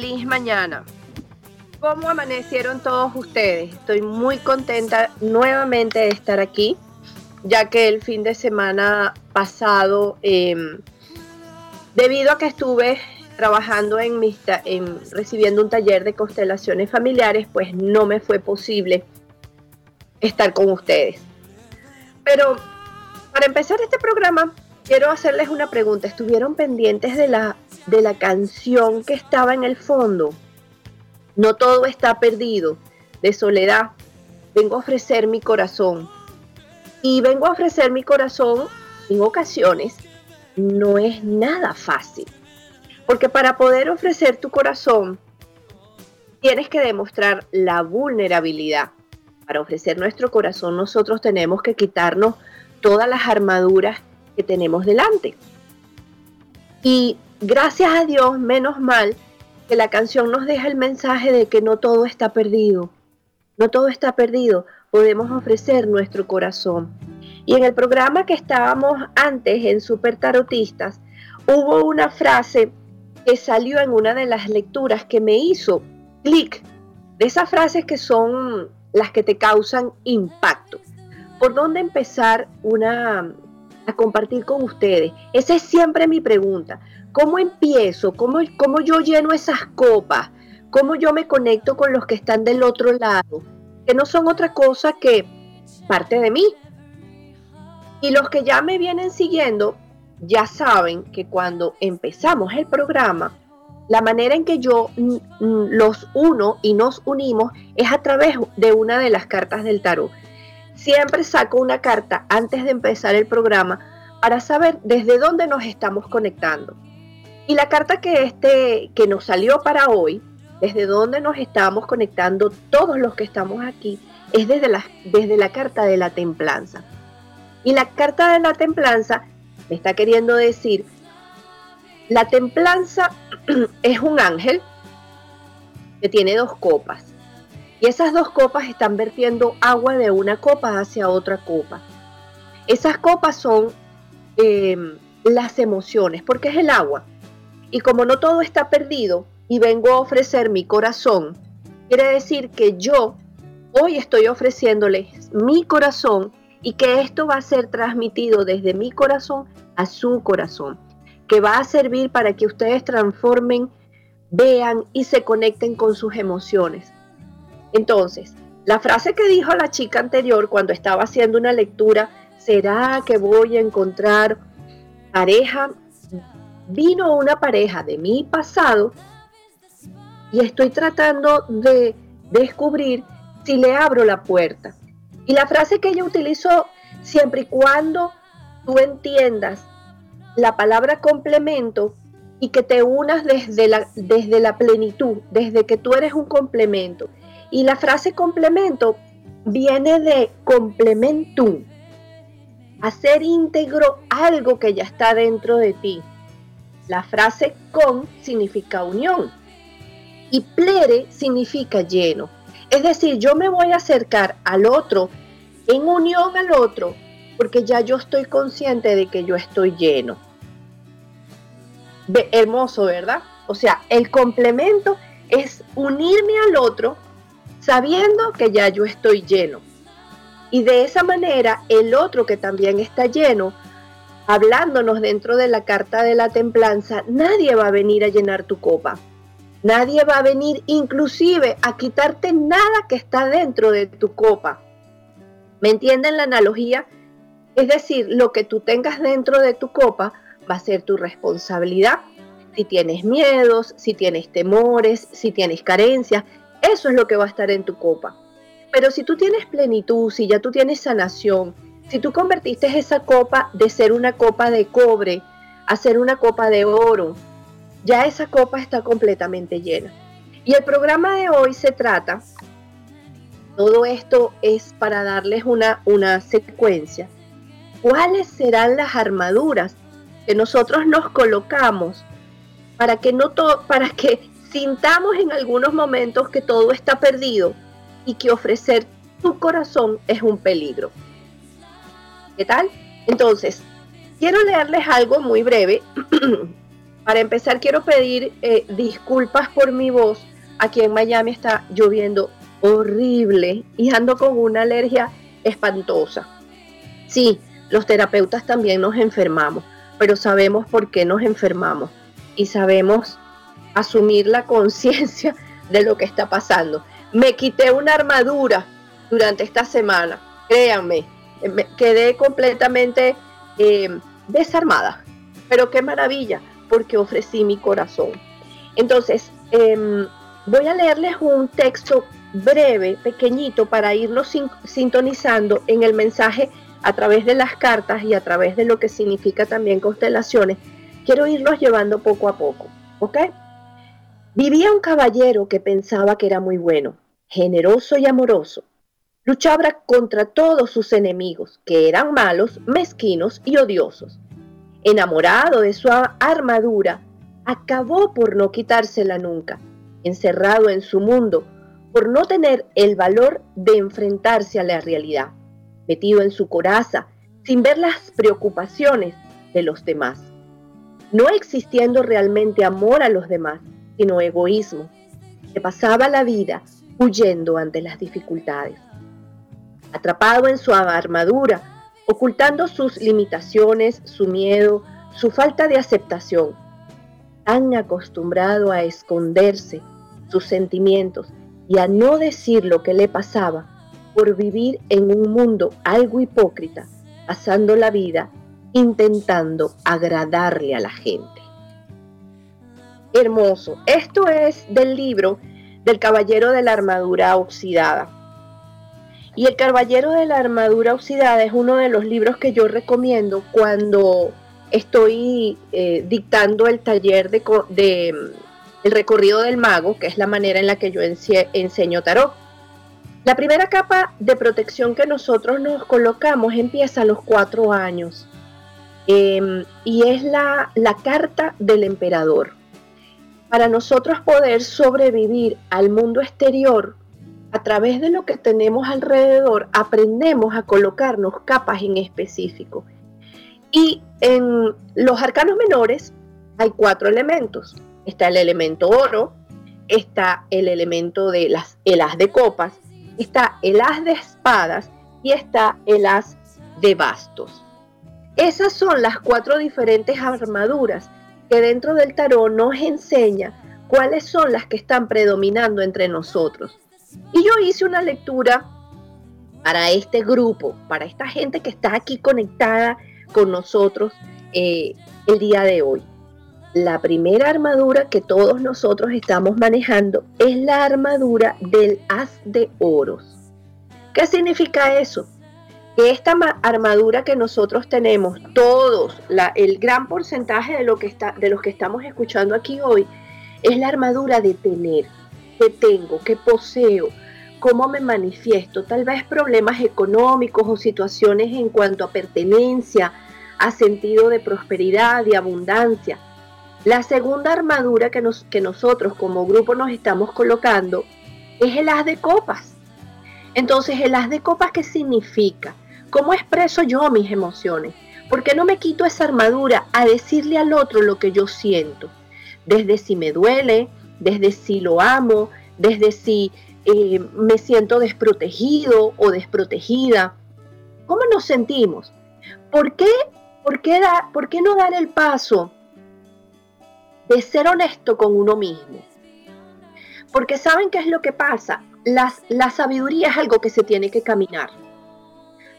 Feliz mañana. ¿Cómo amanecieron todos ustedes? Estoy muy contenta nuevamente de estar aquí, ya que el fin de semana pasado, em, debido a que estuve trabajando en, mi, en recibiendo un taller de constelaciones familiares, pues no me fue posible estar con ustedes. Pero para empezar este programa, quiero hacerles una pregunta. ¿Estuvieron pendientes de la de la canción que estaba en el fondo. No todo está perdido. De soledad, vengo a ofrecer mi corazón. Y vengo a ofrecer mi corazón en ocasiones no es nada fácil. Porque para poder ofrecer tu corazón, tienes que demostrar la vulnerabilidad. Para ofrecer nuestro corazón, nosotros tenemos que quitarnos todas las armaduras tenemos delante. Y gracias a Dios, menos mal, que la canción nos deja el mensaje de que no todo está perdido. No todo está perdido. Podemos ofrecer nuestro corazón. Y en el programa que estábamos antes en Super Tarotistas, hubo una frase que salió en una de las lecturas que me hizo clic. De esas frases que son las que te causan impacto. ¿Por dónde empezar una a compartir con ustedes? Esa es siempre mi pregunta. ¿Cómo empiezo? ¿Cómo, ¿Cómo yo lleno esas copas? ¿Cómo yo me conecto con los que están del otro lado? Que no son otra cosa que parte de mí. Y los que ya me vienen siguiendo ya saben que cuando empezamos el programa, la manera en que yo los uno y nos unimos es a través de una de las cartas del tarot. Siempre saco una carta antes de empezar el programa para saber desde dónde nos estamos conectando. Y la carta que, este, que nos salió para hoy, desde donde nos estamos conectando todos los que estamos aquí, es desde la, desde la carta de la templanza. Y la carta de la templanza me está queriendo decir, la templanza es un ángel que tiene dos copas. Y esas dos copas están vertiendo agua de una copa hacia otra copa. Esas copas son eh, las emociones, porque es el agua. Y como no todo está perdido y vengo a ofrecer mi corazón, quiere decir que yo hoy estoy ofreciéndoles mi corazón y que esto va a ser transmitido desde mi corazón a su corazón, que va a servir para que ustedes transformen, vean y se conecten con sus emociones. Entonces, la frase que dijo la chica anterior cuando estaba haciendo una lectura, ¿será que voy a encontrar pareja? vino una pareja de mi pasado y estoy tratando de descubrir si le abro la puerta. Y la frase que ella utilizó, siempre y cuando tú entiendas la palabra complemento y que te unas desde la, desde la plenitud, desde que tú eres un complemento. Y la frase complemento viene de complementum, hacer íntegro algo que ya está dentro de ti. La frase con significa unión y plere significa lleno. Es decir, yo me voy a acercar al otro en unión al otro porque ya yo estoy consciente de que yo estoy lleno. hermoso, ¿verdad? O sea, el complemento es unirme al otro sabiendo que ya yo estoy lleno. Y de esa manera el otro que también está lleno, hablándonos dentro de la carta de la templanza, nadie va a venir a llenar tu copa. Nadie va a venir inclusive a quitarte nada que está dentro de tu copa. ¿Me entienden la analogía? Es decir, lo que tú tengas dentro de tu copa va a ser tu responsabilidad. Si tienes miedos, si tienes temores, si tienes carencias, eso es lo que va a estar en tu copa. Pero si tú tienes plenitud, si ya tú tienes sanación, si tú convertiste esa copa de ser una copa de cobre a ser una copa de oro, ya esa copa está completamente llena. Y el programa de hoy se trata, todo esto es para darles una, una secuencia, cuáles serán las armaduras que nosotros nos colocamos para que, no para que sintamos en algunos momentos que todo está perdido y que ofrecer tu corazón es un peligro. ¿Qué tal? Entonces, quiero leerles algo muy breve Para empezar, quiero pedir eh, disculpas por mi voz. Aquí en Miami está lloviendo horrible y ando con una alergia espantosa. Sí, los terapeutas también nos enfermamos, pero sabemos por qué nos enfermamos y sabemos asumir la conciencia de lo que está pasando. Me quité una armadura durante esta semana, créanme, me quedé completamente eh, desarmada, pero qué maravilla, porque ofrecí mi corazón. Entonces, em, voy a leerles un texto breve, pequeñito, para irnos sintonizando en el mensaje a través de las cartas y a través de lo que significa también constelaciones. Quiero irlos llevando poco a poco, ¿ok? Vivía un caballero que pensaba que era muy bueno, generoso y amoroso. Luchaba contra todos sus enemigos, que eran malos, mezquinos y odiosos enamorado de su armadura, acabó por no quitársela nunca, encerrado en su mundo, por no tener el valor de enfrentarse a la realidad, metido en su coraza, sin ver las preocupaciones de los demás, no existiendo realmente amor a los demás, sino egoísmo, que pasaba la vida huyendo ante las dificultades. Atrapado en su armadura, ocultando sus limitaciones, su miedo, su falta de aceptación. Tan acostumbrado a esconderse sus sentimientos y a no decir lo que le pasaba por vivir en un mundo algo hipócrita, pasando la vida intentando agradarle a la gente. Hermoso. Esto es del libro del Caballero de la Armadura Oxidada y El Caballero de la Armadura Oxidada es uno de los libros que yo recomiendo cuando estoy eh, dictando el taller de, mm, el recorrido del mago, que es la manera en la que yo enseño tarot. La primera capa de protección que nosotros nos colocamos empieza a los cuatro años em, y es la, la carta del emperador. Para nosotros poder sobrevivir al mundo exterior, a través de lo que tenemos alrededor, aprendemos a colocarnos capas en específico. Y en los arcanos menores hay cuatro elementos. Está el elemento oro, está el elemento de las, el as de copas, está el as de espadas y está el as de bastos. Esas son las cuatro diferentes armaduras que dentro del tarot nos enseña cuáles son las que están predominando entre nosotros. Y yo hice una lectura para este grupo, para esta gente que está aquí conectada con nosotros eh, el día de hoy. La primera armadura que todos nosotros estamos manejando es la armadura del as de oros. ¿Qué significa eso? Que esta armadura que nosotros tenemos, todos, el gran porcentaje de, lo que está, de los que estamos escuchando aquí hoy, es la armadura de tener, qué tengo, qué poseo, cómo me manifiesto, tal vez problemas económicos o situaciones en cuanto a pertenencia, a sentido de prosperidad y abundancia. La segunda armadura que, nos, que nosotros como grupo nos estamos colocando es el as de copas. Entonces, el as de copas, ¿qué significa? ¿Cómo expreso yo mis emociones? ¿Por qué no me quito esa armadura a decirle al otro lo que yo siento? Desde si me duele, desde si lo amo, desde si eh, me siento desprotegido o desprotegida. ¿Cómo nos sentimos? ¿Por qué, por qué, por qué no dar el paso de ser honesto con uno mismo? Porque saben qué es lo que pasa. Las, la sabiduría es algo que se tiene que caminar.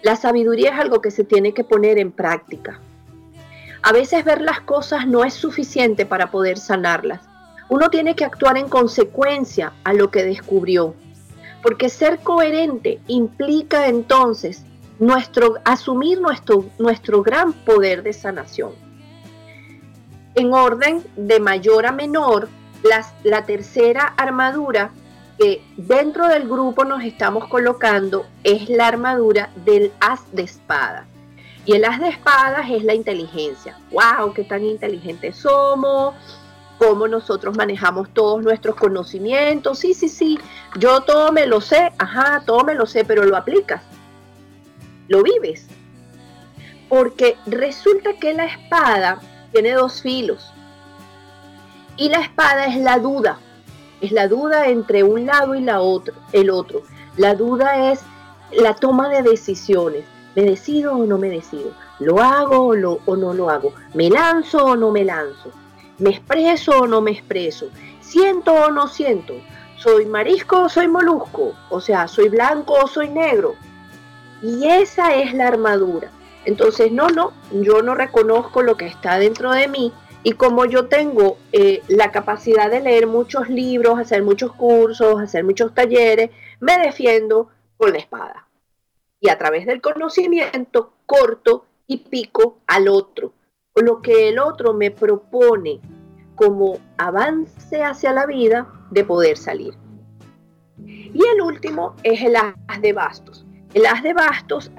La sabiduría es algo que se tiene que poner en práctica. A veces ver las cosas no es suficiente para poder sanarlas. Uno tiene que actuar en consecuencia a lo que descubrió. Porque ser coherente implica entonces nuestro, asumir nuestro, nuestro gran poder de sanación. En orden de mayor a menor, la tercera armadura que dentro del grupo nos estamos colocando es la armadura del as de espadas. Y el as de espadas es la inteligencia. ¡Wow! ¡Qué tan inteligentes somos! cómo nosotros manejamos todos nuestros conocimientos. Sí, sí, sí, yo todo me lo sé, ajá, todo me lo sé, pero lo aplicas, lo vives. Porque resulta que la espada tiene dos filos. Y la espada es la duda. Es la duda entre un lado y la otro, el otro. La duda es la toma de decisiones. ¿Me decido o no me decido? ¿Lo hago o, lo, o no lo hago? ¿Me lanzo o no me lanzo? ¿Me expreso o no me expreso? ¿Siento o no siento? ¿Soy marisco o soy molusco? O sea, ¿soy blanco o soy negro? Y esa es la armadura. Entonces, no, no, yo no reconozco lo que está dentro de mí. Y como yo tengo eh, la capacidad de leer muchos libros, hacer muchos cursos, hacer muchos talleres, me defiendo con la espada. Y a través del conocimiento corto y pico al otro lo que el otro me propone como avance hacia la vida de poder salir. Y el último es el as de bastos. El as de bastos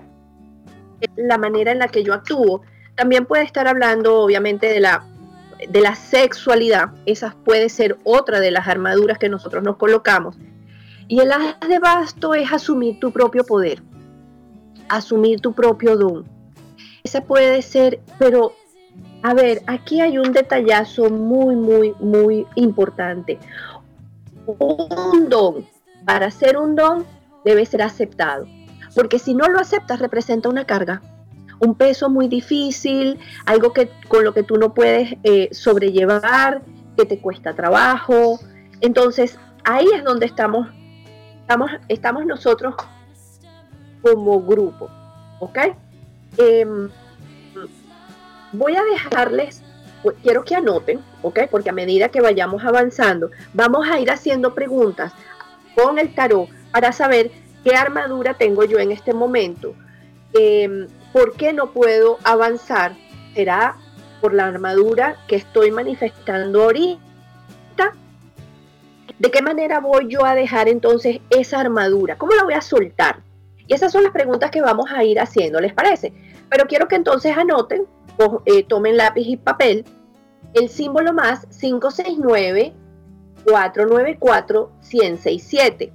la manera en la que yo actúo. También puede estar hablando obviamente de la, de la sexualidad. Esa puede ser otra de las armaduras que nosotros nos colocamos. Y el as de basto es asumir tu propio poder, asumir tu propio don. Ese puede ser, pero a ver, aquí hay un detallazo muy, muy, muy importante. Un don, para ser un don, debe ser aceptado. Porque si no lo aceptas, representa una carga, un peso muy difícil, algo que, con lo que tú no puedes eh, sobrellevar, que te cuesta trabajo. Entonces, ahí es donde estamos, estamos, estamos nosotros como grupo. ¿Ok? Em, Voy a dejarles, quiero que anoten, ¿ok? Porque a medida que vayamos avanzando, vamos a ir haciendo preguntas con el tarot para saber qué armadura tengo yo en este momento. Em, ¿Por qué no puedo avanzar? ¿Será por la armadura que estoy manifestando ahorita? ¿De qué manera voy yo a dejar entonces esa armadura? ¿Cómo la voy a soltar? Y esas son las preguntas que vamos a ir haciendo, ¿les parece? Pero quiero que entonces anoten eh, tomen lápiz y papel, el símbolo más 569-494-1067.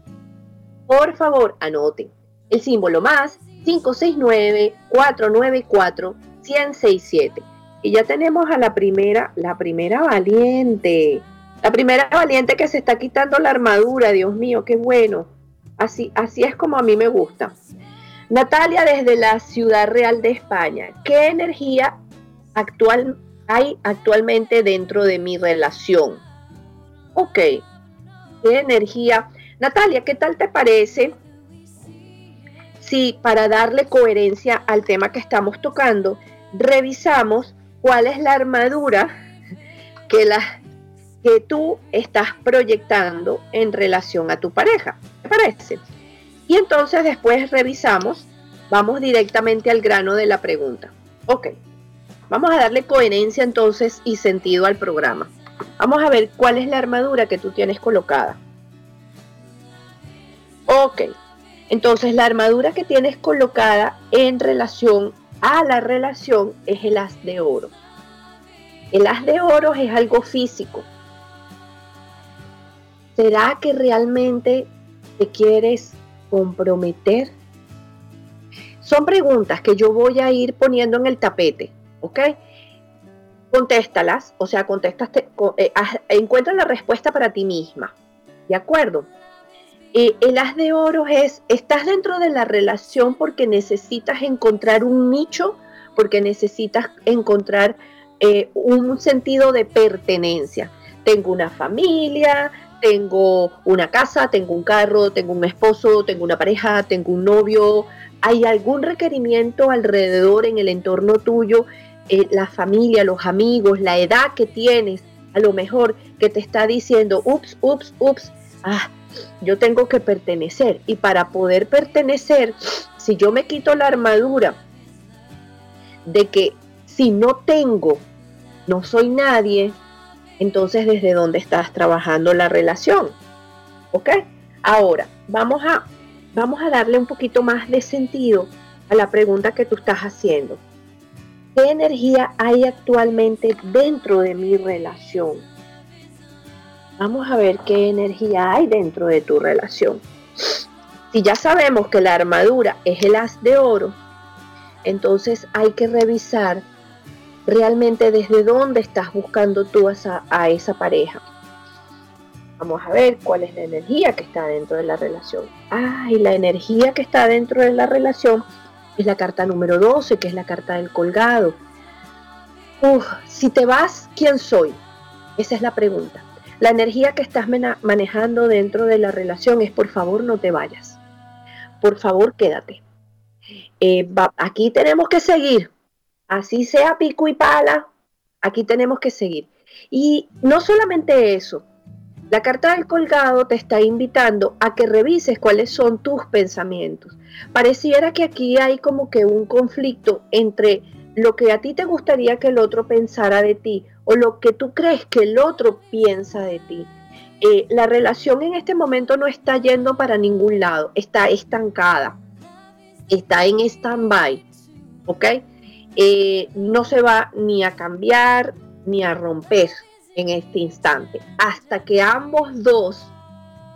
Por favor, anoten. El símbolo más 569-494-1067. Y ya tenemos a la primera, la primera valiente. La primera valiente que se está quitando la armadura, Dios mío, qué bueno. Así, así es como a mí me gusta. Natalia desde la Ciudad Real de España. ¿Qué energía actual, hay actualmente dentro de mi relación. Ok, qué energía. Natalia, ¿qué tal te parece si para darle coherencia al tema que estamos tocando, revisamos cuál es la armadura que, la, que tú estás proyectando en relación a tu pareja? ¿Te parece? Y entonces después revisamos, vamos directamente al grano de la pregunta. Ok, Vamos a darle coherencia entonces y sentido al programa. Vamos a ver cuál es la armadura que tú tienes colocada. Ok, entonces la armadura que tienes colocada en relación a la relación es el as de oro. El as de oro es algo físico. ¿Será que realmente te quieres comprometer? Son preguntas que yo voy a ir poniendo en el tapete. ¿ok? contéstalas, o sea, contestaste, eh, encuentra la respuesta para ti misma. ¿De acuerdo? Eh, el as de oro es, estás dentro de la relación porque necesitas encontrar un nicho, porque necesitas encontrar eh, un sentido de pertenencia. Tengo una familia, tengo una casa, tengo un carro, tengo un esposo, tengo una pareja, tengo un novio. ¿Hay algún requerimiento alrededor en el entorno tuyo? Eh, la familia, los amigos, la edad que tienes, a lo mejor que te está diciendo, ups, ups, ups, ah, yo tengo que pertenecer. Y para poder pertenecer, si yo me quito la armadura de que si no tengo, no soy nadie, entonces desde dónde estás trabajando la relación. ¿Ok? Ahora, vamos a, vamos a darle un poquito más de sentido a la pregunta que tú estás haciendo. ¿Qué energía hay actualmente dentro de mi relación? Vamos a ver qué energía hay dentro de tu relación. Si ya sabemos que la armadura es el as de oro, entonces hay que revisar realmente desde dónde estás buscando tú a esa, pareja. Vamos a ver cuál es la energía que está dentro de la relación. Ah, y la energía que está dentro de la relación es la carta número 12, que es la carta del colgado. Uf, si te vas, ¿quién soy? Esa es la pregunta. La energía que estás manejando dentro de la relación es por favor no te vayas. Por favor quédate. Eh, aquí tenemos que seguir. Así sea pico y pala, aquí tenemos que seguir. Y no solamente eso, la carta del colgado te está invitando a que revises cuáles son tus pensamientos. Pareciera que aquí hay como que un conflicto entre lo que a ti te gustaría que el otro pensara de ti o lo que tú crees que el otro piensa de ti. Eh, la relación en este momento no está yendo para ningún lado, está estancada, está en stand-by, ¿ok? Eh, no se va ni a cambiar ni a romper en este instante, hasta que ambos dos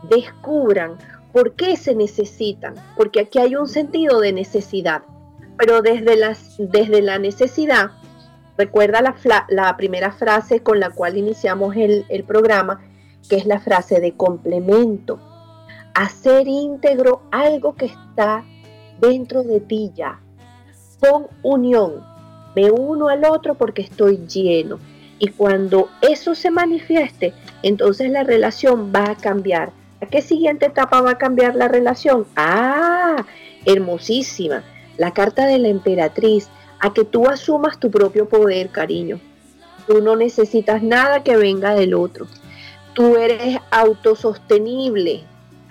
descubran por qué se necesitan, porque aquí hay un sentido de necesidad, pero desde, las, desde la necesidad, recuerda la, primera frase con la cual iniciamos el, el programa, que es la frase de complemento, hacer íntegro algo que está dentro de ti ya, con unión, me uno al otro porque estoy lleno. Y cuando eso se manifieste, entonces la relación va a cambiar. ¿A qué siguiente etapa va a cambiar la relación? Ah, hermosísima. La carta de la emperatriz, a que tú asumas tu propio poder, cariño. Tú no necesitas nada que venga del otro. Tú eres autosostenible.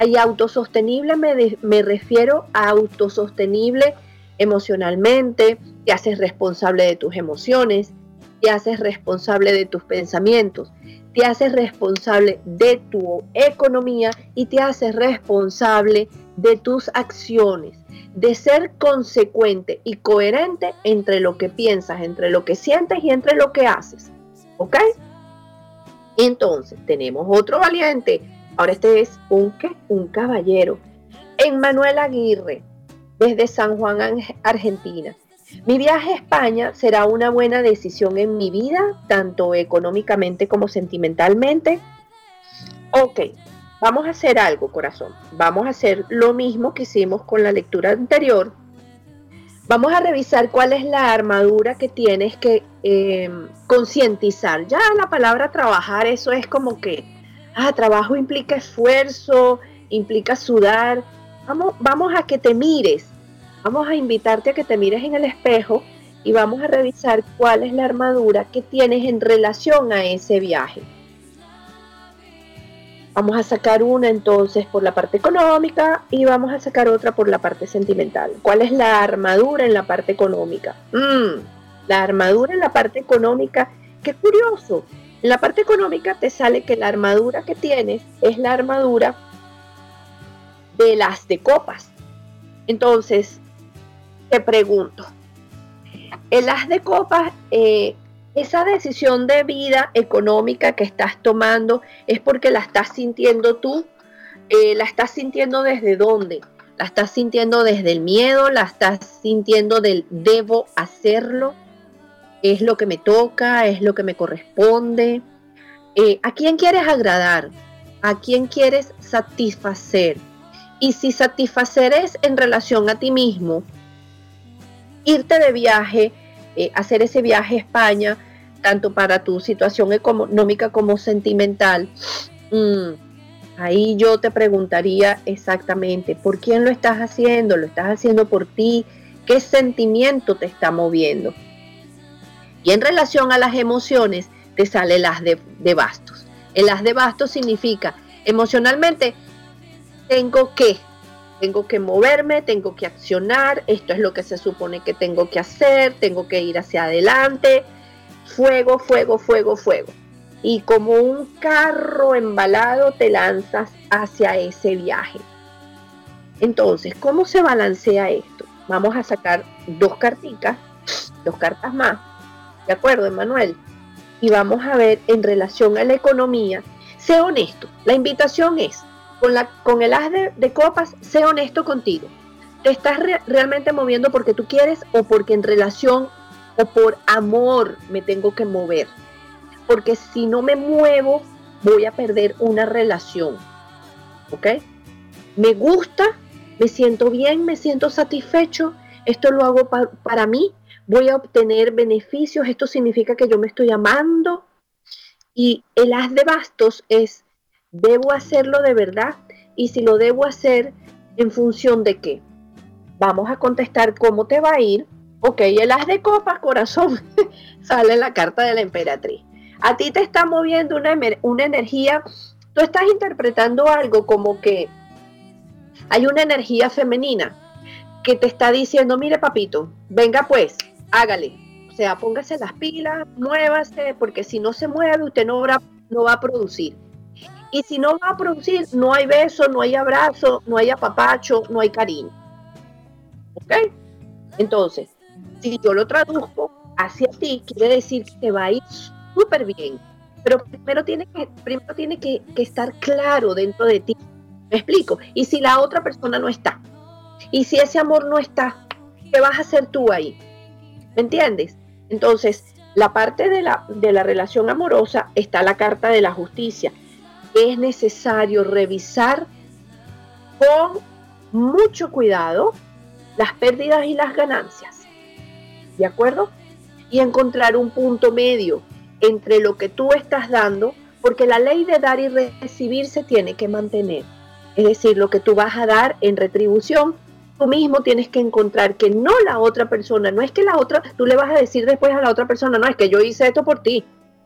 Y autosostenible me, me refiero a autosostenible emocionalmente, te haces responsable de tus emociones, te haces responsable de tus pensamientos, te haces responsable de tu economía y te haces responsable de tus acciones, de ser consecuente y coherente entre lo que piensas, entre lo que sientes y entre lo que haces. ¿Ok? Entonces, tenemos otro valiente. Ahora este es un, ¿qué? un caballero. Emmanuel Aguirre desde San Juan, Argentina. Mi viaje a España será una buena decisión en mi vida, tanto económicamente como sentimentalmente. Ok, vamos a hacer algo, corazón. Vamos a hacer lo mismo que hicimos con la lectura anterior. Vamos a revisar cuál es la armadura que tienes que em, concientizar. Ya la palabra trabajar, eso es como que, ah, trabajo implica esfuerzo, implica sudar. Vamos, vamos a que te mires Vamos a invitarte a que te mires en el espejo y vamos a revisar cuál es la armadura que tienes en relación a ese viaje. Vamos a sacar una entonces por la parte económica y vamos a sacar otra por la parte sentimental. ¿Cuál es la armadura en la parte económica? Mm, la armadura en la parte económica, qué curioso. En la parte económica te sale que la armadura que tienes es la armadura de las de copas. Entonces, te pregunto, el as de copas, eh, esa decisión de vida económica que estás tomando es porque la estás sintiendo tú, eh, la estás sintiendo desde dónde, la estás sintiendo desde el miedo, la estás sintiendo del debo hacerlo, es lo que me toca, es lo que me corresponde. Eh, ¿A quién quieres agradar? ¿A quién quieres satisfacer? Y si satisfacer es en relación a ti mismo, irte de viaje, eh, hacer ese viaje a España, tanto para tu situación económica como sentimental, mm, ahí yo te preguntaría exactamente, ¿por quién lo estás haciendo? ¿Lo estás haciendo por ti? ¿Qué sentimiento te está moviendo? Y en relación a las emociones, te sale el as de, bastos. El as de bastos significa emocionalmente tengo que, tengo que moverme, tengo que accionar, esto es lo que se supone que tengo que hacer, tengo que ir hacia adelante, fuego, fuego, fuego, fuego. Y como un carro embalado te lanzas hacia ese viaje. Entonces, ¿cómo se balancea esto? Vamos a sacar dos cartitas, dos cartas más ¿De acuerdo, Emanuel? Y vamos a ver en relación a la economía, sé honesto. La invitación es, con, la, con el as de, copas, sé honesto contigo. ¿Te estás realmente moviendo porque tú quieres o porque en relación o por amor me tengo que mover? Porque si no me muevo, voy a perder una relación. ¿Ok? Me gusta, me siento bien, me siento satisfecho. Esto lo hago para mí voy a obtener beneficios, esto significa que yo me estoy amando. Y el as de bastos es, debo hacerlo de verdad y si lo debo hacer, ¿en función de qué? Vamos a contestar cómo te va a ir. Ok, el as de copas, corazón, sale la carta de la emperatriz. A ti te está moviendo una, una energía, tú estás interpretando algo como que hay una energía femenina que te está diciendo, mire papito, venga pues, hágale. O sea, póngase las pilas, muévase, porque si no se mueve, usted no va, no va a producir. Y si no va a producir, no hay beso, no hay abrazo, no hay apapacho, no hay cariño. ¿Ok? Entonces, si yo lo traduzco hacia ti, quiere decir que te va a ir súper bien. Pero primero tiene, que, primero tiene que, que estar claro dentro de ti. ¿Me explico? Y si la otra persona no está, y si ese amor no está, ¿qué vas a hacer tú ahí? ¿Me entiendes? Entonces, la parte de la, de la relación amorosa está la carta de la justicia. Es necesario revisar con mucho cuidado las pérdidas y las ganancias. ¿De acuerdo? Y encontrar un punto medio entre lo que tú estás dando, porque la ley de dar y recibir se tiene que mantener. Es decir, lo que tú vas a dar en retribución tú mismo tienes que encontrar que no la otra persona, no es que la otra, tú le vas a decir después a la otra persona, no es que yo hice esto por ti.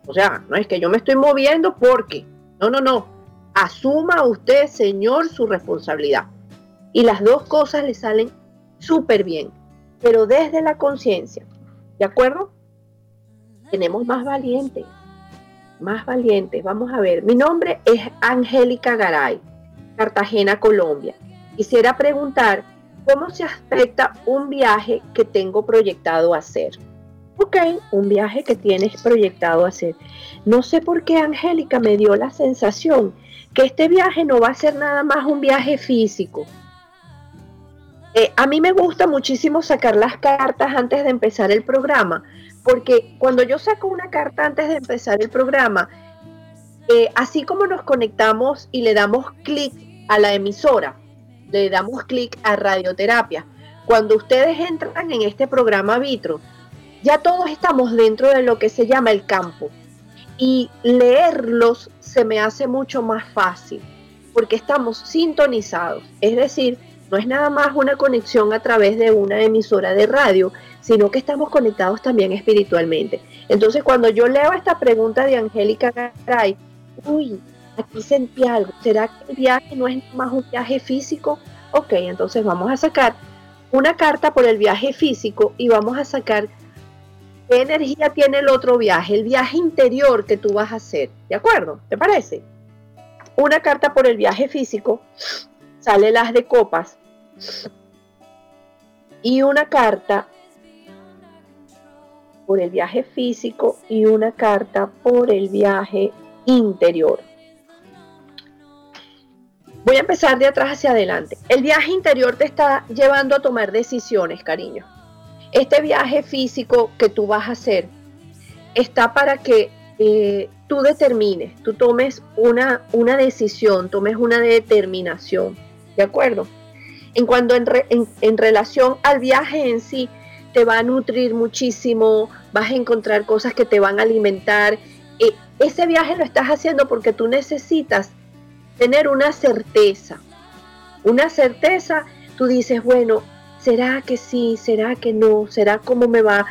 O sea, no es que yo me estoy moviendo porque. No, no, no. Asuma usted, señor, su responsabilidad. Y las dos cosas le salen súper bien, pero desde la conciencia. ¿De acuerdo? Tenemos más valientes, más valientes. Vamos a ver. Mi nombre es Angélica Garay, Cartagena, Colombia. Quisiera preguntar ¿Cómo se afecta un viaje que tengo proyectado hacer? Ok, un viaje que tienes proyectado hacer. No sé por qué Angélica me dio la sensación que este viaje no va a ser nada más un viaje físico. Eh, a mí me gusta muchísimo sacar las cartas antes de empezar el programa, porque cuando yo saco una carta antes de empezar el programa, eh, así como nos conectamos y le damos clic a la emisora, le damos clic a radioterapia. Cuando ustedes entran en este programa Vitro, ya todos estamos dentro de lo que se llama el campo. Y leerlos se me hace mucho más fácil, porque estamos sintonizados. Es decir, no es nada más una conexión a través de una emisora de radio, sino que estamos conectados también espiritualmente. Entonces, cuando yo leo esta pregunta de Angélica Garay, uy, aquí sentí algo. ¿Será que el viaje no es más un viaje físico? Ok, entonces vamos a sacar una carta por el viaje físico y vamos a sacar qué energía tiene el otro viaje, el viaje interior que tú vas a hacer. ¿De acuerdo? ¿Te parece? Una carta por el viaje físico, sale las de copas y una carta por el viaje físico y una carta por el viaje interior. Voy a empezar de atrás hacia adelante. El viaje interior te está llevando a tomar decisiones, cariño. Este viaje físico que tú vas a hacer está para que eh, tú determines, tú tomes una, una decisión, tomes una determinación, ¿de acuerdo? En cuanto en, relación al viaje en sí, te va a nutrir muchísimo, vas a encontrar cosas que te van a alimentar. Eh, ese viaje lo estás haciendo porque tú necesitas tener una certeza. Una certeza, tú dices, bueno, ¿será que sí? ¿Será que no? ¿Será cómo me va?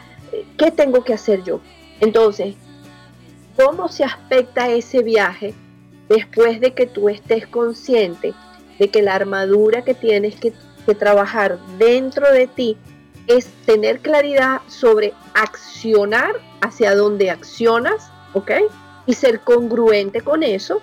¿Qué tengo que hacer yo? Entonces, ¿cómo se aspecta ese viaje después de que tú estés consciente de que la armadura que tienes que, trabajar dentro de ti es tener claridad sobre accionar hacia dónde accionas, ¿ok? Y ser congruente con eso.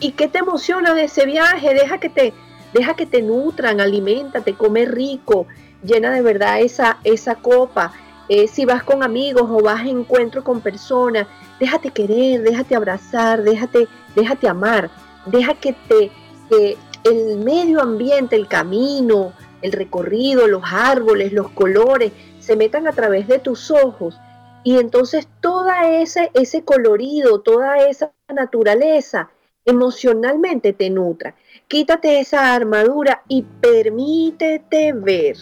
¿Y qué te emociona de ese viaje? Deja que te, deja que te nutran, alimentate, come rico, llena de verdad esa, esa copa. Eh, si vas con amigos o vas a encuentro con personas, déjate querer, déjate abrazar, déjate, déjate amar, deja que te que el medio ambiente, el camino, el recorrido, los árboles, los colores, se metan a través de tus ojos. Y entonces toda ese, ese colorido, toda esa naturaleza emocionalmente te nutra. Quítate esa armadura y permítete ver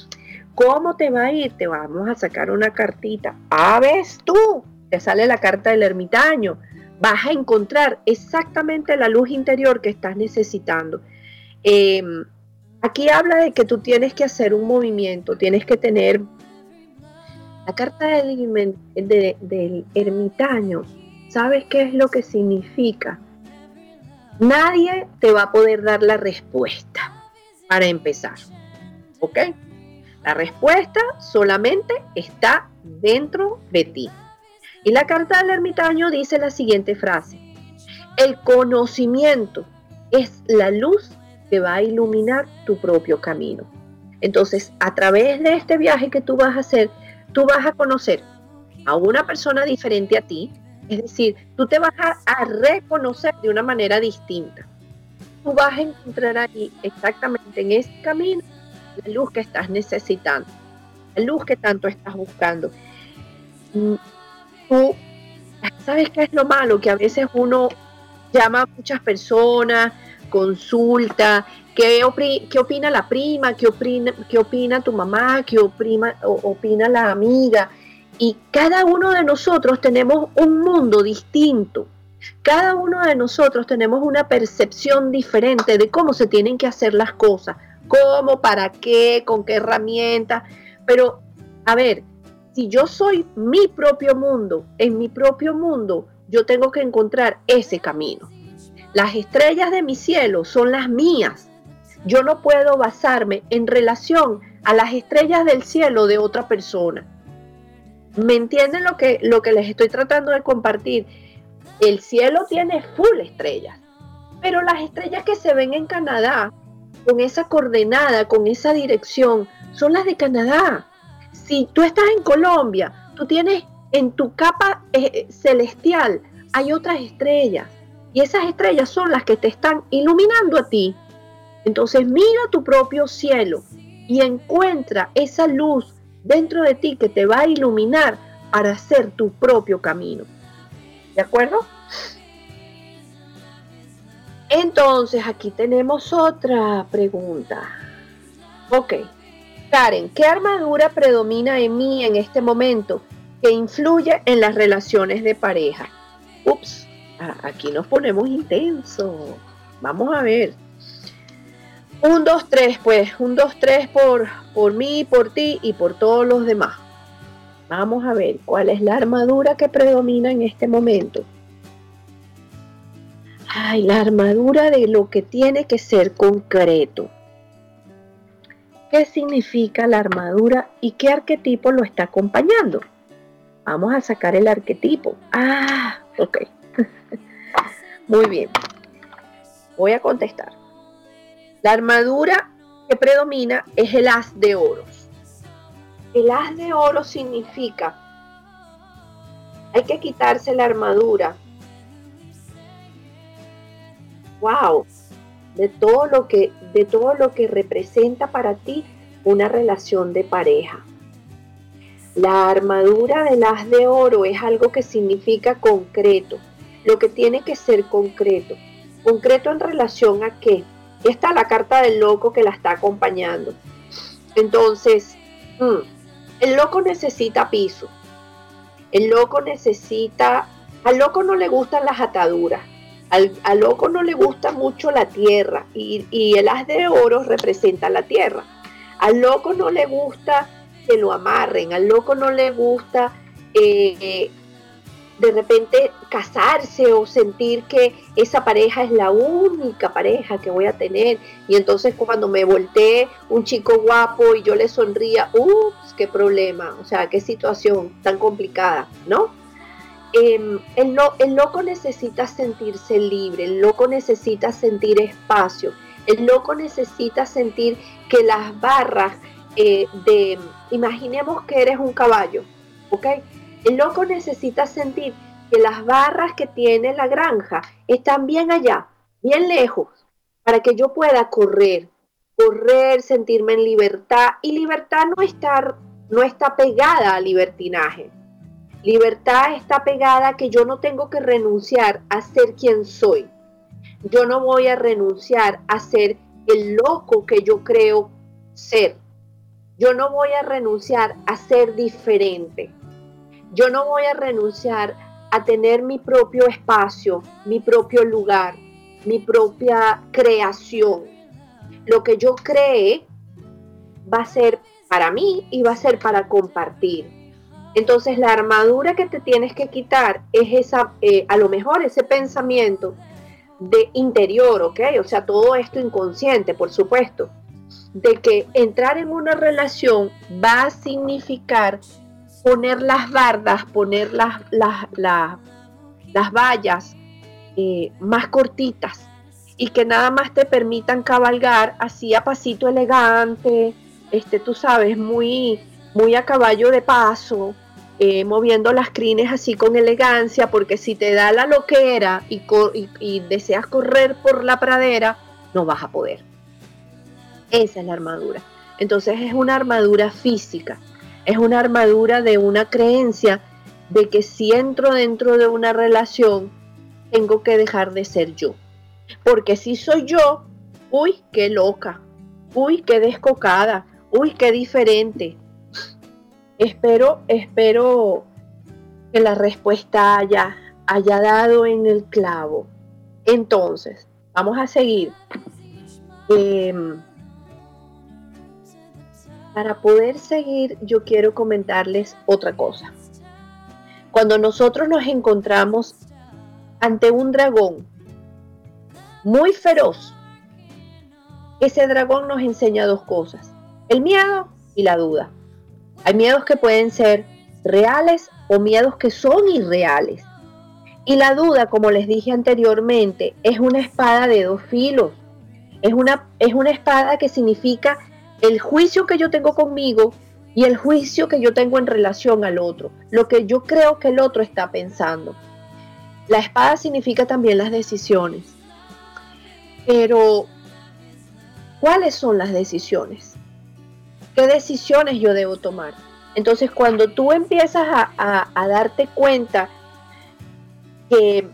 cómo te va a ir. Te vamos a sacar una cartita. Ah, ves tú, te sale la carta del ermitaño. Vas a encontrar exactamente la luz interior que estás necesitando. Em, aquí habla de que tú tienes que hacer un movimiento, tienes que tener la carta del, del ermitaño. ¿Sabes qué es lo que significa? Nadie te va a poder dar la respuesta para empezar. ¿Ok? La respuesta solamente está dentro de ti. Y la carta del ermitaño dice la siguiente frase. El conocimiento es la luz que va a iluminar tu propio camino. Entonces, a través de este viaje que tú vas a hacer, tú vas a conocer a una persona diferente a ti, es decir, tú te vas a, reconocer de una manera distinta. Tú vas a encontrar ahí exactamente en ese camino la luz que estás necesitando, la luz que tanto estás buscando. Mm, tú, ¿sabes qué es lo malo? Que a veces uno llama a muchas personas, consulta, qué, opina la prima, qué opina, qué opina tu mamá, qué opina, opina la amiga. Y cada uno de nosotros tenemos un mundo distinto. Cada uno de nosotros tenemos una percepción diferente de cómo se tienen que hacer las cosas, cómo, para qué, con qué herramientas. Pero, a ver, si yo soy mi propio mundo, en mi propio mundo, yo tengo que encontrar ese camino. Las estrellas de mi cielo son las mías. Yo no puedo basarme en relación a las estrellas del cielo de otra persona. ¿Me entienden lo que, lo que les estoy tratando de compartir? El cielo tiene full estrellas, pero las estrellas que se ven en Canadá, con esa coordenada, con esa dirección, son las de Canadá. Si tú estás en Colombia, tú tienes en tu capa eh, celestial, hay otras estrellas. Y esas estrellas son las que te están iluminando a ti. Entonces mira tu propio cielo y encuentra esa luz dentro de ti que te va a iluminar para hacer tu propio camino. ¿De acuerdo? Entonces aquí tenemos otra pregunta. Ok. Karen, ¿qué armadura predomina en mí en este momento que influye en las relaciones de pareja? Ups, aquí nos ponemos intensos. Vamos a ver. Un, dos, tres, pues. Un, dos, tres por, por mí, por ti y por todos los demás. Vamos a ver cuál es la armadura que predomina en este momento. Ay, la armadura de lo que tiene que ser concreto. ¿Qué significa la armadura y qué arquetipo lo está acompañando? Vamos a sacar el arquetipo. Ah, ok. Muy bien. Voy a contestar. La armadura que predomina es el as de oros. El as de oro significa hay que quitarse la armadura. Wow, de todo lo que de todo lo que representa para ti una relación de pareja. La armadura del as de oro es algo que significa concreto, lo que tiene que ser concreto. ¿Concreto en relación a qué? Esta la carta del loco que la está acompañando. Entonces, mm, el loco necesita piso. El loco necesita... Al loco no le gustan las ataduras. Al, loco no le gusta mucho la tierra y, el as de oro representa la tierra. Al loco no le gusta que lo amarren, al loco no le gusta eh, de repente casarse o sentir que esa pareja es la única pareja que voy a tener y entonces cuando me voltee un chico guapo y yo le sonría, ups, qué problema, o sea, qué situación tan complicada, ¿no? Em, el, loco necesita sentirse libre, el loco necesita sentir espacio, el loco necesita sentir que las barras eh, de, imaginemos que eres un caballo, ¿ok? El loco necesita sentir que las barras que tiene la granja están bien allá, bien lejos, para que yo pueda correr, correr, sentirme en libertad. Y libertad no está, no está pegada al libertinaje. Libertad está pegada a que yo no tengo que renunciar a ser quien soy. Yo no voy a renunciar a ser el loco que yo creo ser. Yo no voy a renunciar a ser diferente. Yo no voy a renunciar a tener mi propio espacio, mi propio lugar, mi propia creación. Lo que yo cree va a ser para mí y va a ser para compartir. Entonces la armadura que te tienes que quitar es esa, eh, a lo mejor ese pensamiento de interior, ¿ok? O sea, todo esto inconsciente, por supuesto de que entrar en una relación va a significar poner las bardas, poner las, las, las, vallas eh, más cortitas y que nada más te permitan cabalgar así a pasito elegante, este, tú sabes, muy, muy a caballo de paso, eh, moviendo las crines así con elegancia, porque si te da la loquera y, y deseas correr por la pradera, no vas a poder. Esa es la armadura. Entonces es una armadura física, es una armadura de una creencia de que si entro dentro de una relación, tengo que dejar de ser yo. Porque si soy yo, uy, qué loca, uy, qué descocada, uy, qué diferente. Espero, espero que la respuesta haya, haya dado en el clavo. Entonces, vamos a seguir. Em, para poder seguir, yo quiero comentarles otra cosa. Cuando nosotros nos encontramos ante un dragón muy feroz, ese dragón nos enseña dos cosas, el miedo y la duda. Hay miedos que pueden ser reales o miedos que son irreales. Y la duda, como les dije anteriormente, es una espada de dos filos. Es una, es una espada que significa el juicio que yo tengo conmigo y el juicio que yo tengo en relación al otro, lo que yo creo que el otro está pensando. La espada significa también las decisiones. Pero, ¿cuáles son las decisiones? ¿Qué decisiones yo debo tomar? Entonces, cuando tú empiezas a, darte cuenta que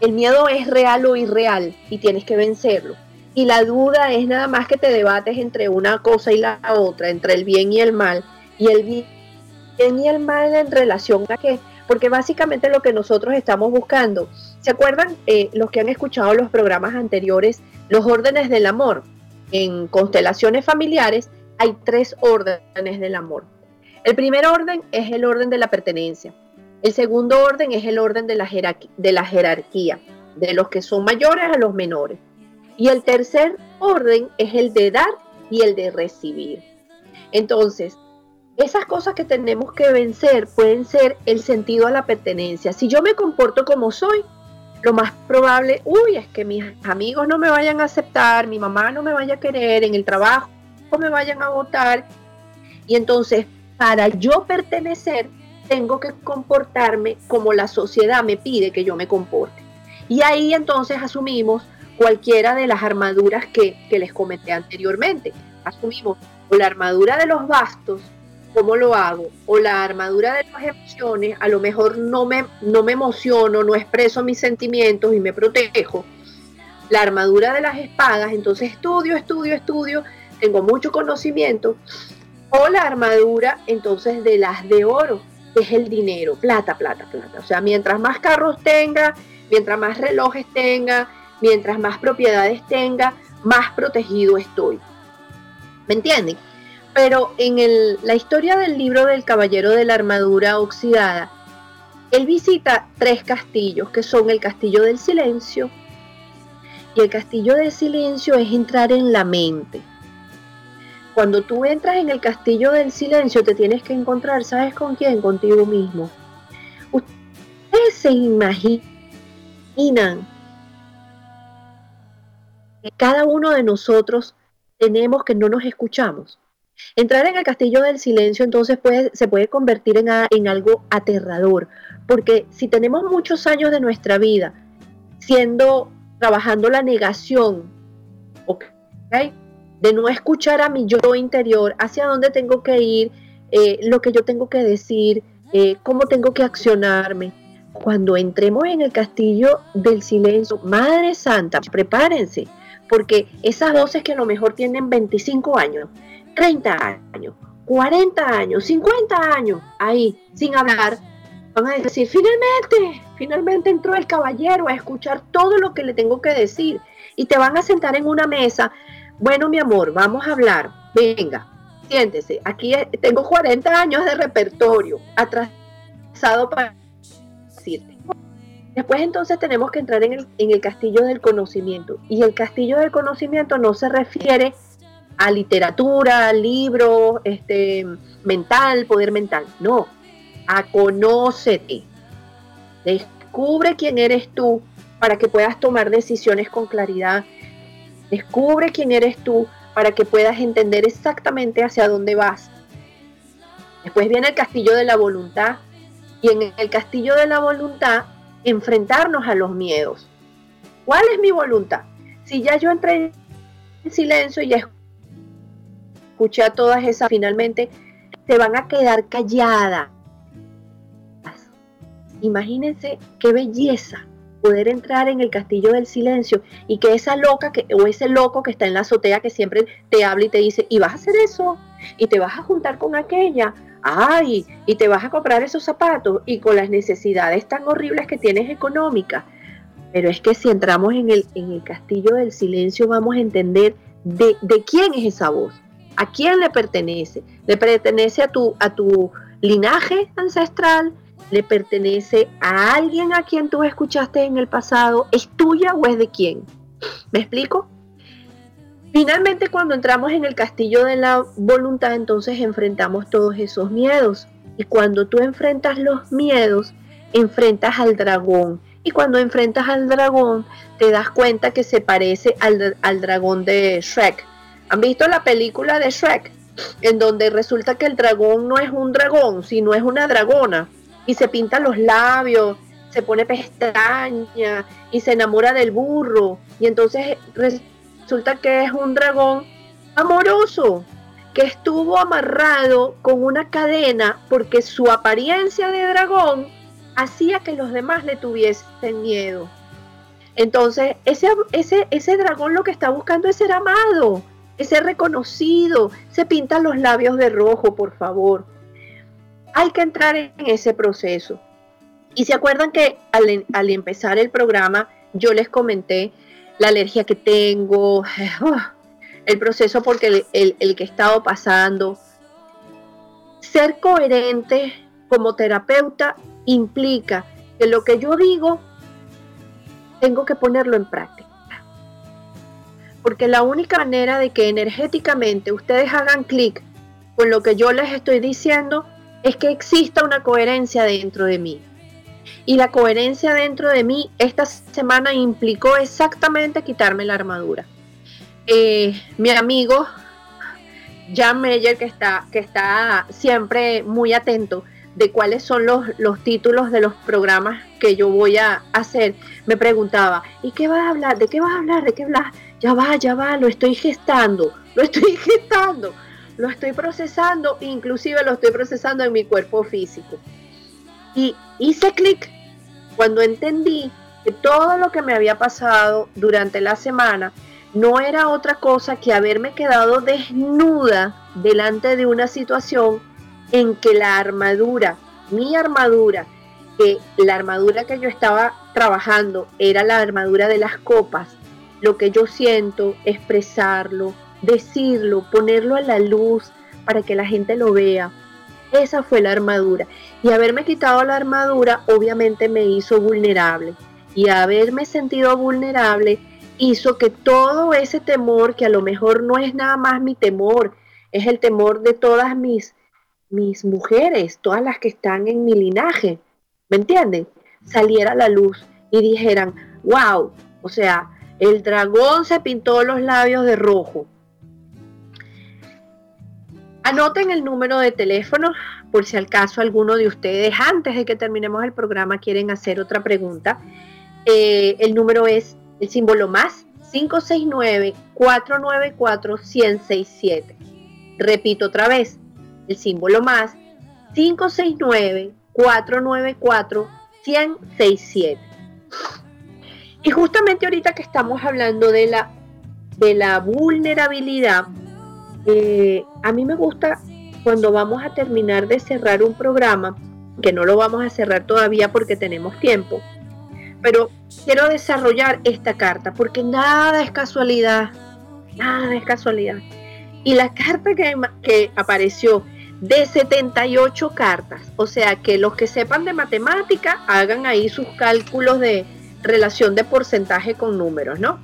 el miedo es real o irreal y tienes que vencerlo, y la duda es nada más que te debates entre una cosa y la otra, entre el bien y el mal, y el bien y el mal en relación a qué, porque básicamente lo que nosotros estamos buscando, ¿se acuerdan eh, los que han escuchado los programas anteriores, los órdenes del amor? En constelaciones familiares hay tres órdenes del amor. El primer orden es el orden de la pertenencia. El segundo orden es el orden de la, jerarquía, de los que son mayores a los menores. Y el tercer orden es el de dar y el de recibir. Entonces, esas cosas que tenemos que vencer pueden ser el sentido a la pertenencia. Si yo me comporto como soy, lo más probable, uy, es que mis amigos no me vayan a aceptar, mi mamá no me vaya a querer, en el trabajo me vayan a votar. Y entonces, para yo pertenecer, tengo que comportarme como la sociedad me pide que yo me comporte. Y ahí entonces asumimos cualquiera de las armaduras que, les comenté anteriormente. Asumimos la armadura de los bastos, ¿Cómo lo hago? O la armadura de las emociones, a lo mejor no me, no me emociono, no expreso mis sentimientos y me protejo. La armadura de las espadas, entonces estudio, estudio, estudio, tengo mucho conocimiento. O la armadura entonces de las de oro, que es el dinero, plata, plata, plata. O sea, mientras más carros tenga, mientras más relojes tenga, mientras más propiedades tenga, más protegido estoy. ¿Me entienden? Pero en la historia del libro del Caballero de la Armadura Oxidada, él visita tres castillos, que son el Castillo del Silencio, y el Castillo del Silencio es entrar en la mente. Cuando tú entras en el Castillo del Silencio, te tienes que encontrar, ¿sabes con quién? Contigo mismo. Ustedes se imaginan que cada uno de nosotros tenemos que no nos escuchamos. Entrar en el castillo del silencio entonces puede, se puede convertir en, en algo aterrador, porque si tenemos muchos años de nuestra vida siendo, trabajando la negación, de no escuchar a mi yo interior, hacia dónde tengo que ir, eh, lo que yo tengo que decir, eh, cómo tengo que accionarme. Cuando entremos en el castillo del silencio, Madre Santa, prepárense, porque esas voces que a lo mejor tienen 25 años, 30 años, 40 años, 50 años, ahí, sin hablar, van a decir, finalmente, finalmente entró el caballero a escuchar todo lo que le tengo que decir. Y te van a sentar en una mesa, bueno, mi amor, vamos a hablar, venga, siéntese, aquí tengo 40 años de repertorio atrasado para decirte. Después entonces tenemos que entrar en el, castillo del conocimiento. Y el castillo del conocimiento no se refiere a literatura, libro, este, mental, poder mental. No, a conócete. Descubre quién eres tú para que puedas tomar decisiones con claridad. Descubre quién eres tú para que puedas entender exactamente hacia dónde vas. Después viene el castillo de la voluntad y en el castillo de la voluntad enfrentarnos a los miedos. ¿Cuál es mi voluntad? Si ya yo entré en silencio y ya escuché a todas esas, finalmente se van a quedar calladas. Imagínense qué belleza poder entrar en el castillo del silencio y que esa loca que, o ese loco que está en la azotea que siempre te habla y te dice, y vas a hacer eso, y te vas a juntar con aquella, ay, y te vas a comprar esos zapatos y con las necesidades tan horribles que tienes económicas. Pero es que si entramos en el, en el castillo del silencio vamos a entender de, de quién es esa voz. ¿A quién le pertenece? ¿Le pertenece a tu, a tu linaje ancestral? ¿Le pertenece a alguien a quien tú escuchaste en el pasado? ¿Es tuya o es de quién? ¿Me explico? Finalmente, cuando entramos en el castillo de la voluntad, entonces enfrentamos todos esos miedos. Y cuando tú enfrentas los miedos, enfrentas al dragón. Y cuando enfrentas al dragón, te das cuenta que se parece al, al dragón de Shrek ¿Han visto la película de Shrek? En donde resulta que el dragón no es un dragón, sino es una dragona. Y se pinta los labios, se pone pestaña y se enamora del burro. Y entonces resulta que es un dragón amoroso, que estuvo amarrado con una cadena porque su apariencia de dragón hacía que los demás le tuviesen miedo. Entonces, ese, ese, ese dragón lo que está buscando es ser amado es ser reconocido, se pintan los labios de rojo, por favor. Hay que entrar en ese proceso. Y se acuerdan que al, empezar el programa yo les comenté la alergia que tengo, el proceso porque el, el que he estado pasando. Ser coherente como terapeuta implica que lo que yo digo tengo que ponerlo en práctica porque la única manera de que energéticamente ustedes hagan clic con lo que yo les estoy diciendo es que exista una coherencia dentro de mí. Y la coherencia dentro de mí esta semana implicó exactamente quitarme la armadura. Eh, mi amigo Jan Meyer, que está, que está siempre muy atento de cuáles son los, los títulos de los programas que yo voy a hacer, me preguntaba, ¿y qué vas a hablar? ¿De qué vas a hablar? ¿De qué hablas? ya va, ya va, lo estoy gestando, lo estoy gestando. Lo estoy procesando, inclusive lo estoy procesando en mi cuerpo físico. Y hice clic cuando entendí que todo lo que me había pasado durante la semana no era otra cosa que haberme quedado desnuda delante de una situación en que la armadura, mi armadura, que la armadura que yo estaba trabajando era la armadura de las copas, lo que yo siento, expresarlo, decirlo, ponerlo a la luz para que la gente lo vea. Esa fue la armadura. Y haberme quitado la armadura obviamente me hizo vulnerable. Y haberme sentido vulnerable hizo que todo ese temor, que a lo mejor no es nada más mi temor, es el temor de todas mis, mis mujeres, todas las que están en mi linaje, ¿me entienden? Saliera a la luz y dijeran, wow, o sea, el dragón se pintó los labios de rojo. Anoten el número de teléfono por si al caso alguno de ustedes antes de que terminemos el programa quieren hacer otra pregunta. Eh, el número es el símbolo más 569-494-1067. Repito otra vez, el símbolo más 569-494-1067. Y justamente ahorita que estamos hablando de la, de la vulnerabilidad, eh, a mí me gusta cuando vamos a terminar de cerrar un programa, que no lo vamos a cerrar todavía porque tenemos tiempo, pero quiero desarrollar esta carta porque nada es casualidad, nada es casualidad. Y la carta que, que apareció de 78 cartas, o sea que los que sepan de matemática hagan ahí sus cálculos de, relación de porcentaje con números, ¿no?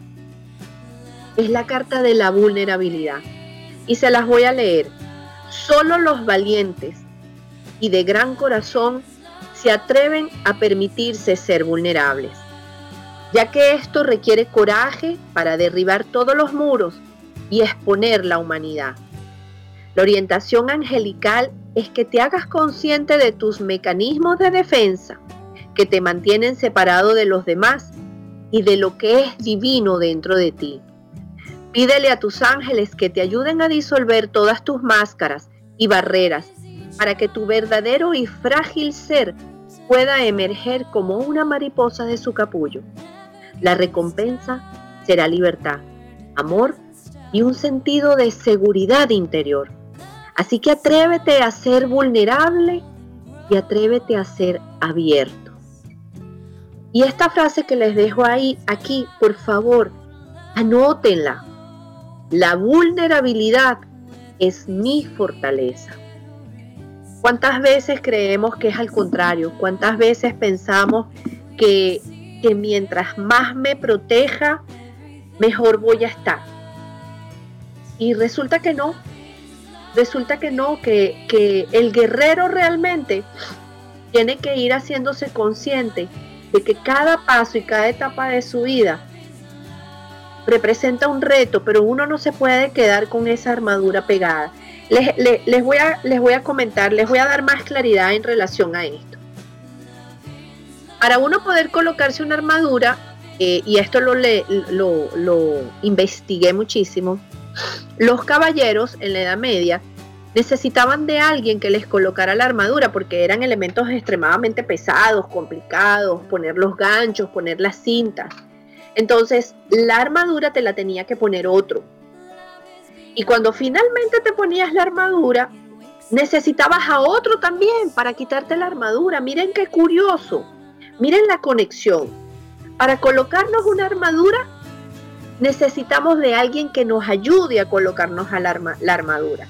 Es la carta de la vulnerabilidad. Y se las voy a leer. Solo los valientes y de gran corazón se atreven a permitirse ser vulnerables, ya que esto requiere coraje para derribar todos los muros y exponer la humanidad. La orientación angelical es que te hagas consciente de tus mecanismos de defensa que te mantienen separado de los demás y de lo que es divino dentro de ti. Pídele a tus ángeles que te ayuden a disolver todas tus máscaras y barreras para que tu verdadero y frágil ser pueda emerger como una mariposa de su capullo. La recompensa será libertad, amor y un sentido de seguridad interior. Así que atrévete a ser vulnerable y atrévete a ser abierto. Y esta frase que les dejo ahí, aquí, por favor, anótenla. La vulnerabilidad es mi fortaleza. ¿Cuántas veces creemos que es al contrario? ¿Cuántas veces pensamos que, que mientras más me proteja, mejor voy a estar? Y resulta que no. Resulta que no, que, que el guerrero realmente tiene que ir haciéndose consciente de que cada paso y cada etapa de su vida representa un reto, pero uno no se puede quedar con esa armadura pegada. Les, voy, a, les voy a comentar, les voy a dar más claridad en relación a esto. Para uno poder colocarse una armadura, eh, y esto lo, investigué muchísimo, los caballeros en la Edad Media necesitaban de alguien que les colocara la armadura porque eran elementos extremadamente pesados, complicados, poner los ganchos, poner las cintas. Entonces, la armadura te la tenía que poner otro. Y cuando finalmente te ponías la armadura, necesitabas a otro también para quitarte la armadura. Miren qué curioso. Miren la conexión. Para colocarnos una armadura, necesitamos de alguien que nos ayude a colocarnos a la, armadura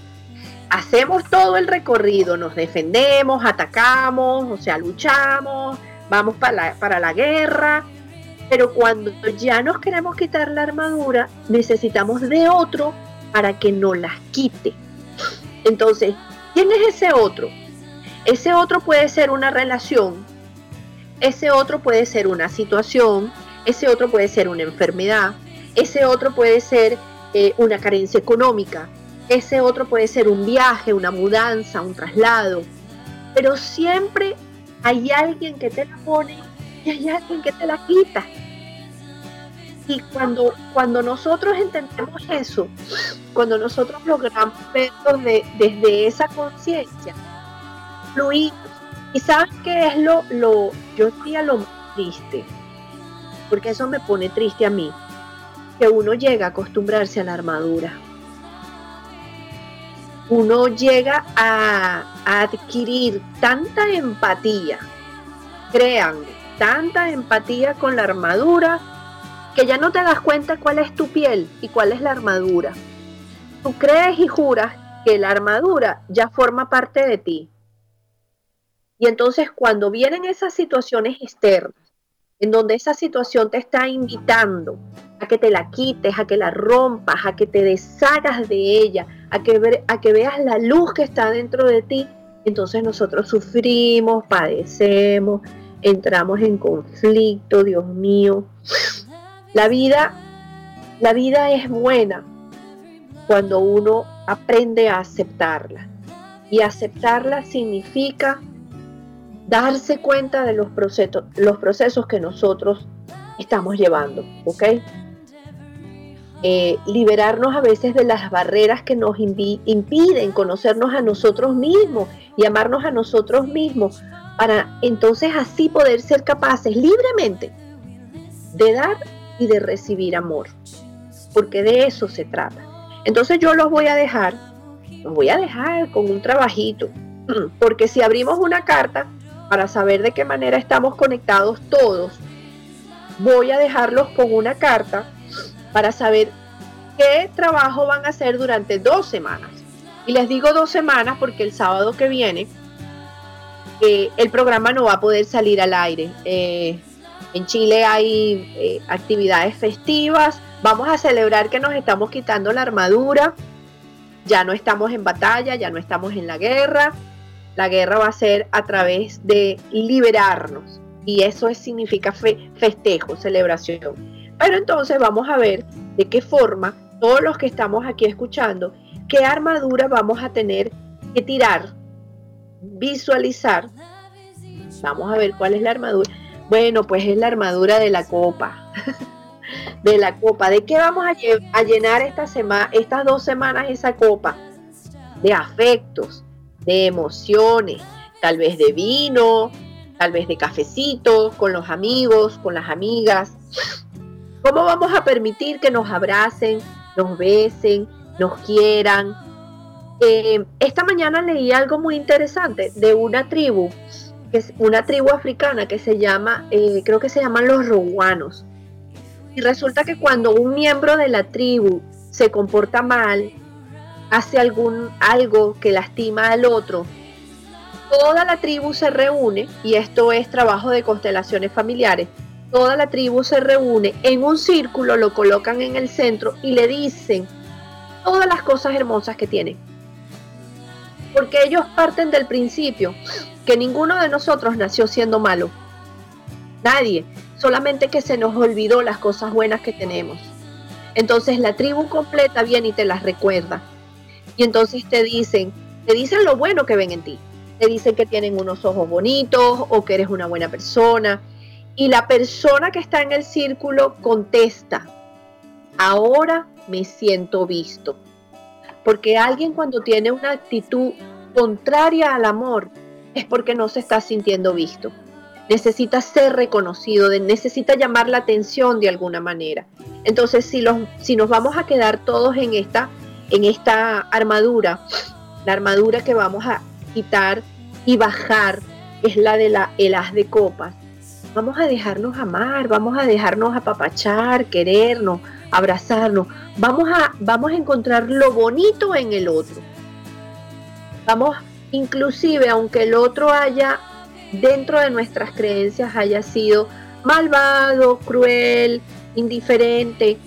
hacemos todo el recorrido, nos defendemos, atacamos, o sea, luchamos, vamos la, para la guerra, pero cuando ya nos queremos quitar la armadura, necesitamos de otro para que nos las quite. Entonces, ¿quién es ese otro? Ese otro puede ser una relación, ese otro puede ser una situación, ese otro puede ser una enfermedad, ese otro puede ser eh, una carencia económica, ese otro puede ser un viaje, una mudanza, un traslado. Pero siempre hay alguien que te la pone y hay alguien que te la quita. Y cuando, cuando nosotros entendemos eso, cuando nosotros logramos verlo desde esa conciencia, fluir. ¿Y sabes qué es lo, lo, yo diría lo triste? Porque eso me pone triste a mí, que uno llega a acostumbrarse a la armadura. Uno llega a, a adquirir tanta empatía, créanme, tanta empatía con la armadura que ya no te das cuenta cuál es tu piel y cuál es la armadura. Tú crees y juras que la armadura ya forma parte de ti. Y entonces cuando vienen esas situaciones externas, en donde esa situación te está invitando a que te la quites, a que la rompas, a que te deshagas de ella, a que, a que veas la luz que está dentro de ti, entonces nosotros sufrimos, padecemos, entramos en conflicto, Dios mío. La vida, la vida es buena cuando uno aprende a aceptarla. Y aceptarla significa darse cuenta de los procesos, los procesos que nosotros estamos llevando, ¿ok? Eh, liberarnos a veces de las barreras que nos impiden conocernos a nosotros mismos y amarnos a nosotros mismos, para entonces así poder ser capaces libremente de dar y de recibir amor, porque de eso se trata. Entonces yo los voy a dejar, los voy a dejar con un trabajito, porque si abrimos una carta para saber de qué manera estamos conectados todos, voy a dejarlos con una carta para saber qué trabajo van a hacer durante dos semanas. Y les digo dos semanas porque el sábado que viene eh, el programa no va a poder salir al aire. Eh, en Chile hay eh, actividades festivas. Vamos a celebrar que nos estamos quitando la armadura. Ya no estamos en batalla, ya no estamos en la guerra. La guerra va a ser a través de liberarnos. Y eso significa festejo, celebración. Pero entonces vamos a ver de qué forma todos los que estamos aquí escuchando, qué armadura vamos a tener que tirar, visualizar. Vamos a ver cuál es la armadura bueno, pues es la armadura de la copa. de la copa. ¿De qué vamos a, llenar esta semana, estas dos semanas esa copa? De afectos, de emociones, tal vez de vino, tal vez de cafecito, con los amigos, con las amigas. ¿Cómo vamos a permitir que nos abracen, nos besen, nos quieran? Eh, esta mañana leí algo muy interesante de una tribu que es una tribu africana que se llama, eh, creo que se llaman los rowanos. Y resulta que cuando un miembro de la tribu se comporta mal, hace algún algo que lastima al otro, toda la tribu se reúne, y esto es trabajo de constelaciones familiares, toda la tribu se reúne en un círculo, lo colocan en el centro y le dicen todas las cosas hermosas que tienen. Porque ellos parten del principio que ninguno de nosotros nació siendo malo. Nadie, solamente que se nos olvidó las cosas buenas que tenemos. Entonces la tribu completa viene y te las recuerda. Y entonces te dicen, te dicen lo bueno que ven en ti. Te dicen que tienen unos ojos bonitos o que eres una buena persona. Y la persona que está en el círculo contesta, ahora me siento visto. Porque alguien cuando tiene una actitud contraria al amor, es porque no se está sintiendo visto. Necesita ser reconocido, necesita llamar la atención de alguna manera. Entonces, si, los, si nos vamos a quedar todos en esta, en esta armadura, la armadura que vamos a quitar y bajar es la de la, el haz de copas. Vamos a dejarnos amar, vamos a dejarnos apapachar, querernos, abrazarnos. Vamos a, vamos a encontrar lo bonito en el otro. Vamos inclusive aunque el otro haya, dentro de nuestras creencias, haya sido malvado, cruel, indiferente,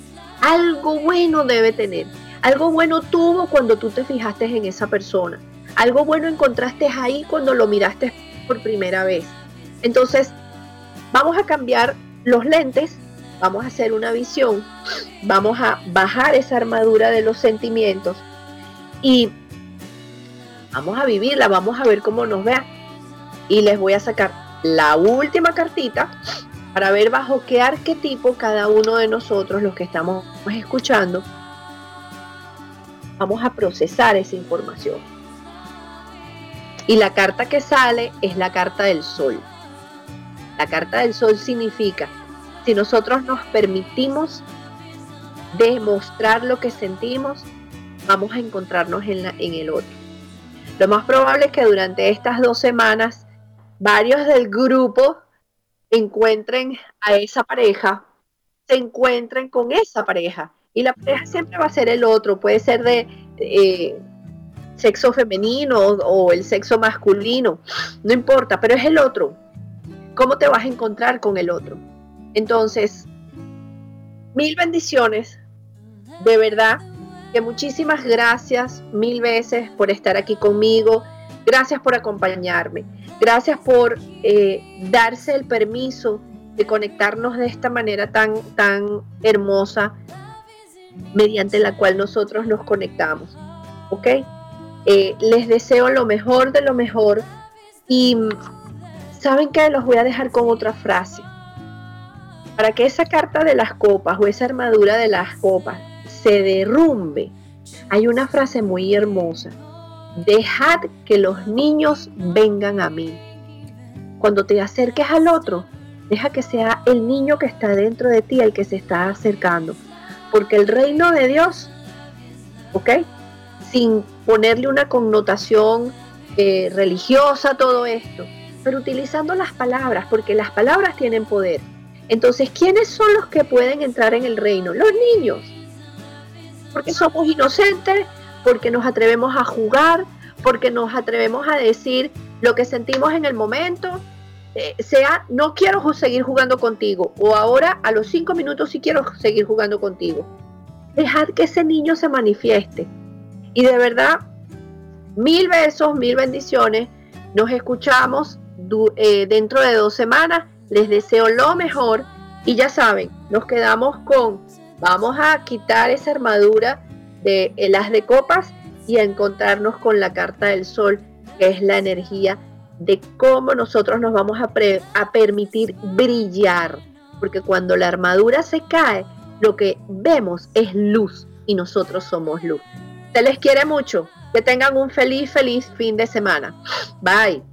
algo bueno debe tener. Algo bueno tuvo cuando tú te fijaste en esa persona. Algo bueno encontraste ahí cuando lo miraste por primera vez. Entonces, vamos a cambiar los lentes, vamos a hacer una visión, vamos a bajar esa armadura de los sentimientos y Vamos a vivirla, vamos a ver cómo nos vea. Y les voy a sacar la última cartita para ver bajo qué arquetipo cada uno de nosotros, los que estamos escuchando, vamos a procesar esa información. Y la carta que sale es la carta del sol. La carta del sol significa, si nosotros nos permitimos demostrar lo que sentimos, vamos a encontrarnos en, en el otro. Lo más probable es que durante estas dos semanas varios del grupo encuentren a esa pareja, se encuentren con esa pareja. Y la pareja siempre va a ser el otro, puede ser de eh, sexo femenino o, el sexo masculino, no importa, pero es el otro. ¿Cómo te vas a encontrar con el otro? Entonces, mil bendiciones, de verdad, que muchísimas gracias mil veces por estar aquí conmigo, gracias por acompañarme. Gracias por eh, darse el permiso de conectarnos de esta manera tan, tan hermosa mediante la cual nosotros nos conectamos. ¿Ok? Eh, les deseo lo mejor de lo mejor y saben que los voy a dejar con otra frase. Para que esa carta de las copas o esa armadura de las copas se derrumbe, hay una frase muy hermosa Dejad que los niños vengan a mí. Cuando te acerques al otro, deja que sea el niño que está dentro de ti el que se está acercando. Porque el reino de Dios, ¿ok? Sin ponerle una connotación eh, religiosa a todo esto, pero utilizando las palabras, porque las palabras tienen poder. Entonces, ¿quiénes son los que pueden entrar en el reino? Los niños. Porque somos inocentes, porque nos atrevemos a jugar, porque nos atrevemos a decir lo que sentimos en el momento, eh, sea no quiero seguir jugando contigo o ahora a los cinco minutos sí quiero seguir jugando contigo. Dejad que ese niño se manifieste. Y de verdad, mil besos, mil bendiciones. Nos escuchamos eh, dentro de dos semanas. Les deseo lo mejor. Y ya saben, nos quedamos con, vamos a quitar esa armadura de las de copas y a encontrarnos con la carta del sol, que es la energía de cómo nosotros nos vamos a, a permitir brillar. Porque cuando la armadura se cae, lo que vemos es luz y nosotros somos luz. Se les quiere mucho. Que tengan un feliz, feliz fin de semana. Bye.